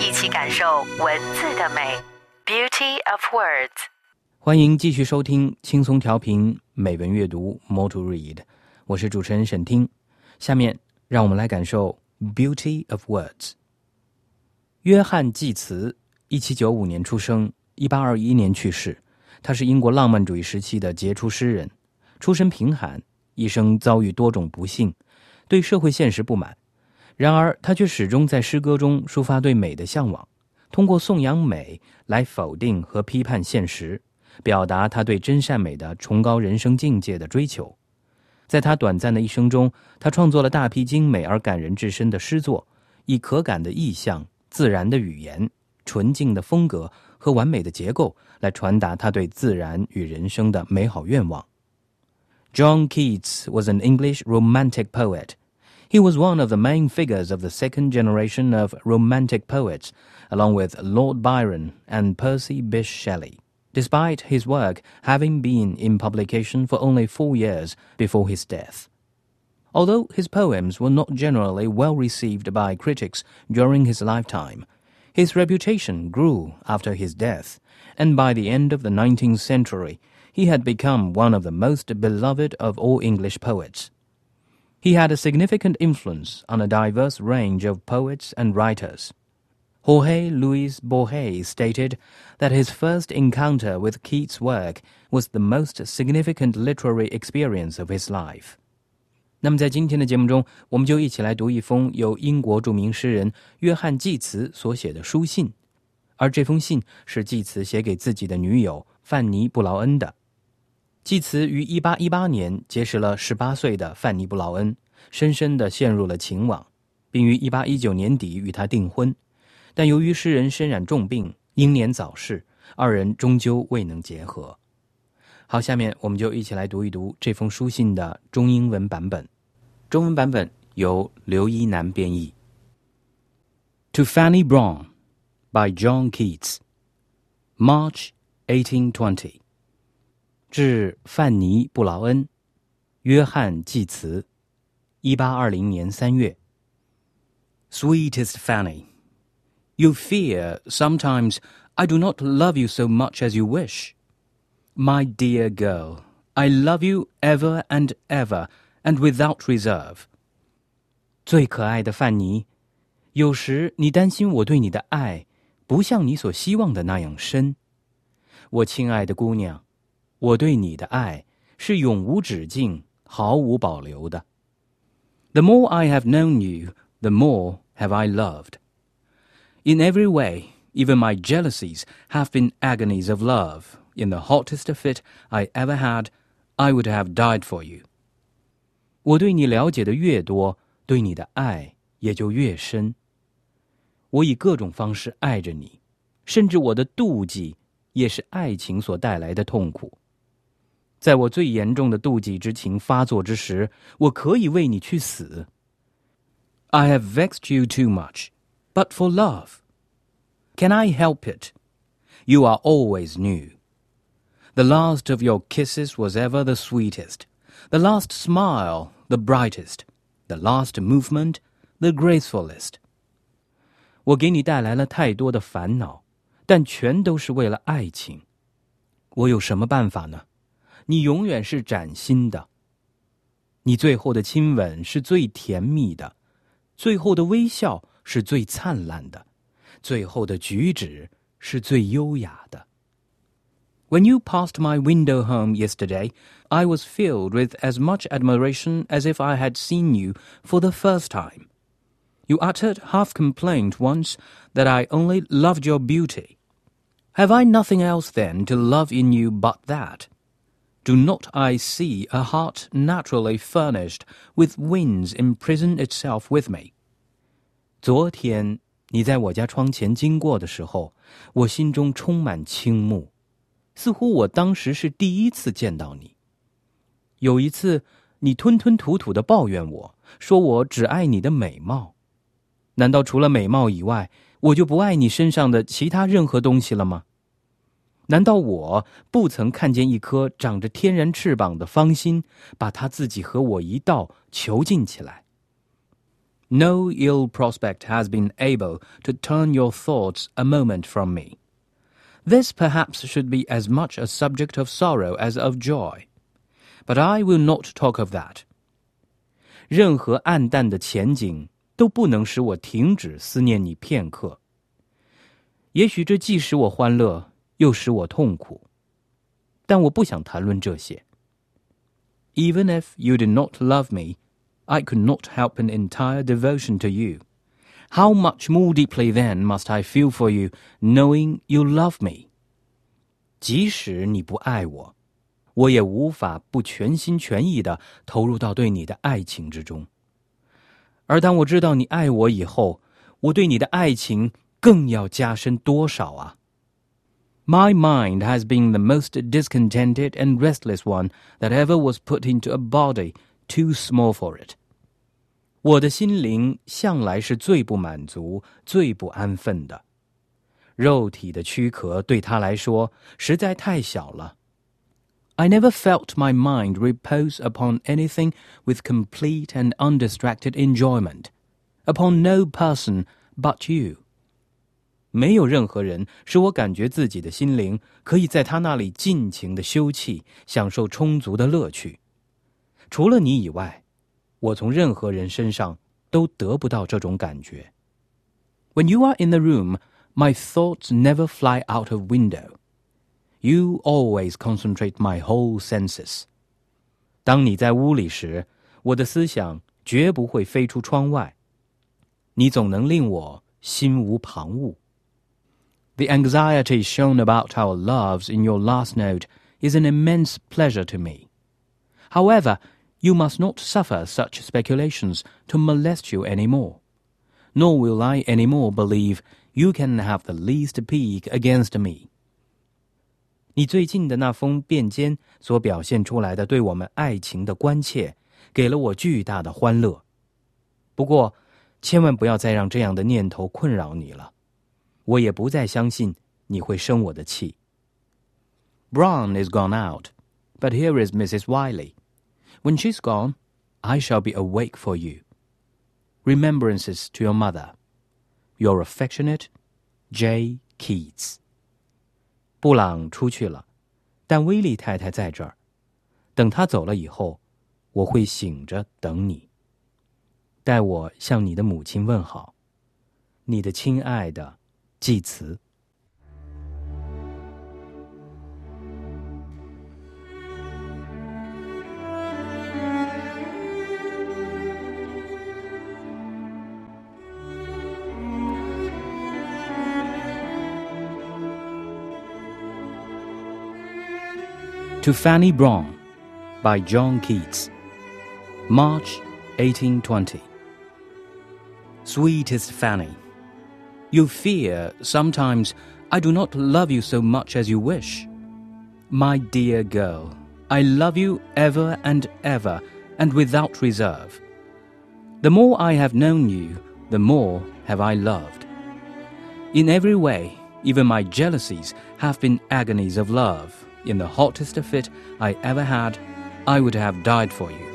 一起感受文字的美。Beauty of words。欢迎继续收听轻松调频美文阅读，Mo To Read 我是主持人沈听。下面让我们来感受 Beauty of Words。约翰·济慈，一七九五年出生，一八二一年去世。他是英国浪漫主义时期的杰出诗人，出身贫寒，一生遭遇多种不幸，对社会现实不满。然而，他却始终在诗歌中抒发对美的向往，通过颂扬美来否定和批判现实。表达他对真善美的崇高人生境界的追求。在他短暂的一生中，他创作了大批精美而感人至深的诗作，以可感的意象、自然的语言、纯净的风格和完美的结构来传达他对自然与人生的美好愿望。John Keats was an English Romantic poet. He was one of the main figures of the second generation of Romantic poets, along with Lord Byron and Percy Bysshe Shelley despite his work having been in publication for only four years before his death. Although his poems were not generally well received by critics during his lifetime, his reputation grew after his death, and by the end of the 19th century, he had become one of the most beloved of all English poets. He had a significant influence on a diverse range of poets and writers. Jorge Luis Borges stated that his first encounter with Keats' work was the most significant literary experience of his life. 那么，在今天的节目中，我们就一起来读一封由英国着名诗人约翰·济慈所写的书信，而这封信是济慈写给自己的女友范尼·布劳恩的。济慈于1818年结识了18岁的范尼·布劳恩， 深深地陷入了情网，并于1819年底与他订婚。但由于诗人身染重病，英年早逝，二人终究未能结合。好，下面我们就一起来读一读这封书信的中英文版本。中文版本由刘一南编译。To Fanny Brown, by John Keats, March 1820。致范尼·布劳恩，约翰·济慈，一八二零年三月。Sweetest Fanny。You fear sometimes I do not love you so much as you wish. My dear girl, I love you ever and ever and without reserve. 最可爱的范尼，有时你担心我对你的爱不像你所希望的那样深。我亲爱的姑娘，我对你的爱是永无止境、毫无保留的。 The more I have known you, the more have I loved. In every way, even my jealousies have been agonies of love. In the hottest fit I ever had, I would have died for you. 我对你了解的越多，对你的爱也就越深。我以各种方式爱着你，甚至我的妒忌也是爱情所带来的痛苦。 在我最严重的妒忌之情发作之时，我可以为你去死。I have vexed you too much but for love. Can I help it? You are always new. The last of your kisses was ever the sweetest, the last smile the brightest, the last movement the gracefulest. 我给你带来了太多的烦恼，但全都是为了爱情。我有什么办法呢？ 你永远是崭新的。你最后的亲吻是最甜蜜的，最后的微笑是最灿烂的，最后的举止是最优雅的。When you passed my window home yesterday, I was filled with as much admiration as if I had seen you for the first time. You uttered half complaint once that I only loved your beauty. Have I nothing else then to love in you but that? Do not I see a heart naturally furnished with wings imprison itself with me? 昨天你在我家窗前经过的时候，我心中充满倾慕，似乎我当时是第一次见到你。有一次，你吞吞吐吐的抱怨我说我只爱你的美貌，难道除了美貌以外，我就不爱你身上的其他任何东西了吗？难道我不曾看见一颗长着天然翅膀的芳心，把它自己和我一道囚禁起来？no ill prospect has been able to turn your thoughts a moment from me. This perhaps should be as much a subject of sorrow as of joy. But I will not talk of that. 任何暗淡的前景都不能使我停止思念你片刻。也许这既使我欢乐， 又使我痛苦，但我不想谈论这些。Even if you did not love me, I could not help an entire devotion to you. How much more deeply then must I feel for you, knowing you love me? 即使你不爱我，我也无法不全心全意的投入到对你的爱情之中。而当我知道你爱我以后，我对你的爱情更要加深多少啊 ！My mind has been the most discontented and restless one that ever was put into a body too small for it。我的心灵向来是最不满足、最不安分的。肉体的躯壳对他来说实在太小了。I never felt my mind repose upon anything with complete and undistracted enjoyment, upon no person but you. 没有任何人使我感觉自己的心灵可以在他那里尽情的休憩，享受充足的乐趣。除了你以外，我从任何人身上都得不到这种感觉。When you are in the room, my thoughts never fly out of window. You always concentrate my whole senses. 当你在屋里时，我的思想绝不会飞出窗外。你总能令我心无旁骛。The anxiety shown about our loves in your last note is an immense pleasure to me. However, you must not suffer such speculations to molest you any more. Nor will I any more believe you can have the least pique against me. 你最近的那封便笺所表现出来的对我们爱情的关切，给了我巨大的欢乐。不过，千万不要再让这样的念头困扰你了。 我也不再相信你会生我的气。Brown is gone out, but here is Mrs. Wylie. When she's gone, I shall be awake for you. Remembrances to your mother. Your affectionate J. Keats. 布朗出去了，但威利太太在这儿。等他走了以后，我会醒着等你。代我向你的母亲问好，你的亲爱的。To Fanny Brawne by John Keats. March 1820. Sweetest Fanny, you fear sometimes I do not love you so much as you wish. My dear girl, I love you ever and ever and without reserve. The more I have known you, the more have I loved. In every way, even my jealousies have been agonies of love in the hottest fit I ever had, I would have died for you.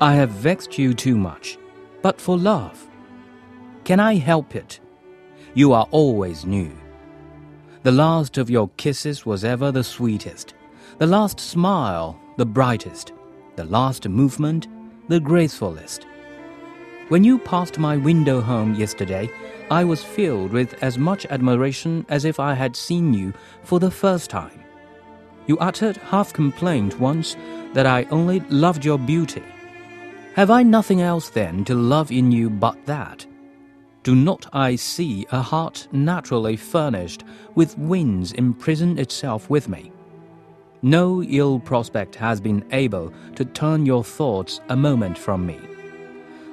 I have vexed you too much, but for love. Can I help it? You are always new. The last of your kisses was ever the sweetest, the last smile the brightest, the last movement the gracefulest. When you passed my window home yesterday, I was filled with as much admiration as if I had seen you for the first time. You uttered half complaint once that I only loved your beauty. Have I nothing else then to love in you but that? Do not I see a heart naturally furnished with wings imprison itself with me? No ill prospect has been able to turn your thoughts a moment from me.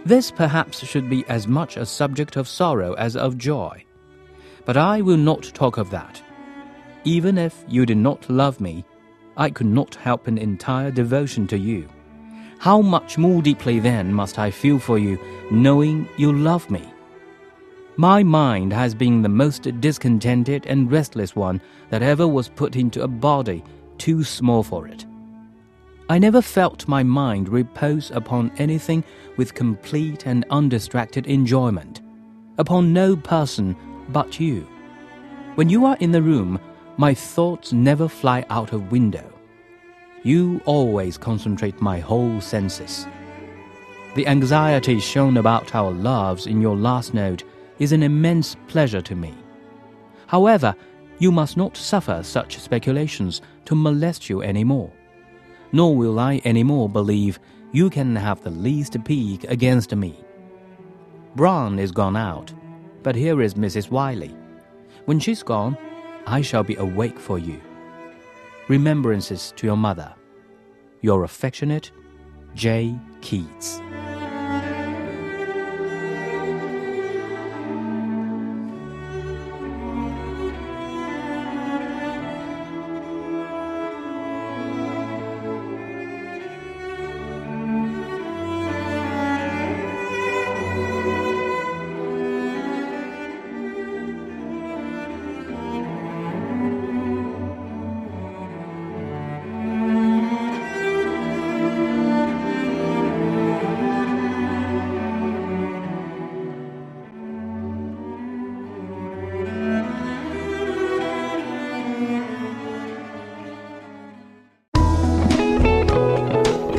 This perhaps should be as much a subject of sorrow as of joy. But I will not talk of that. Even if you did not love me, I could not help an entire devotion to you. How much more deeply then must I feel for you, knowing you love me? My mind has been the most discontented and restless one that ever was put into a body too small for it. I never felt my mind repose upon anything with complete and undistracted enjoyment, upon no person but you. When you are in the room, my thoughts never fly out of window. You always concentrate my whole senses. The anxiety shown about our loves in your last note is an immense pleasure to me. However, you must not suffer such speculations to molest you any more nor will I any more believe you can have the least pique against me. Brown is gone out, but here is Mrs. Wylie. When she's gone, I shall be awake for you. Remembrances to your mother. Your affectionate J. Keats.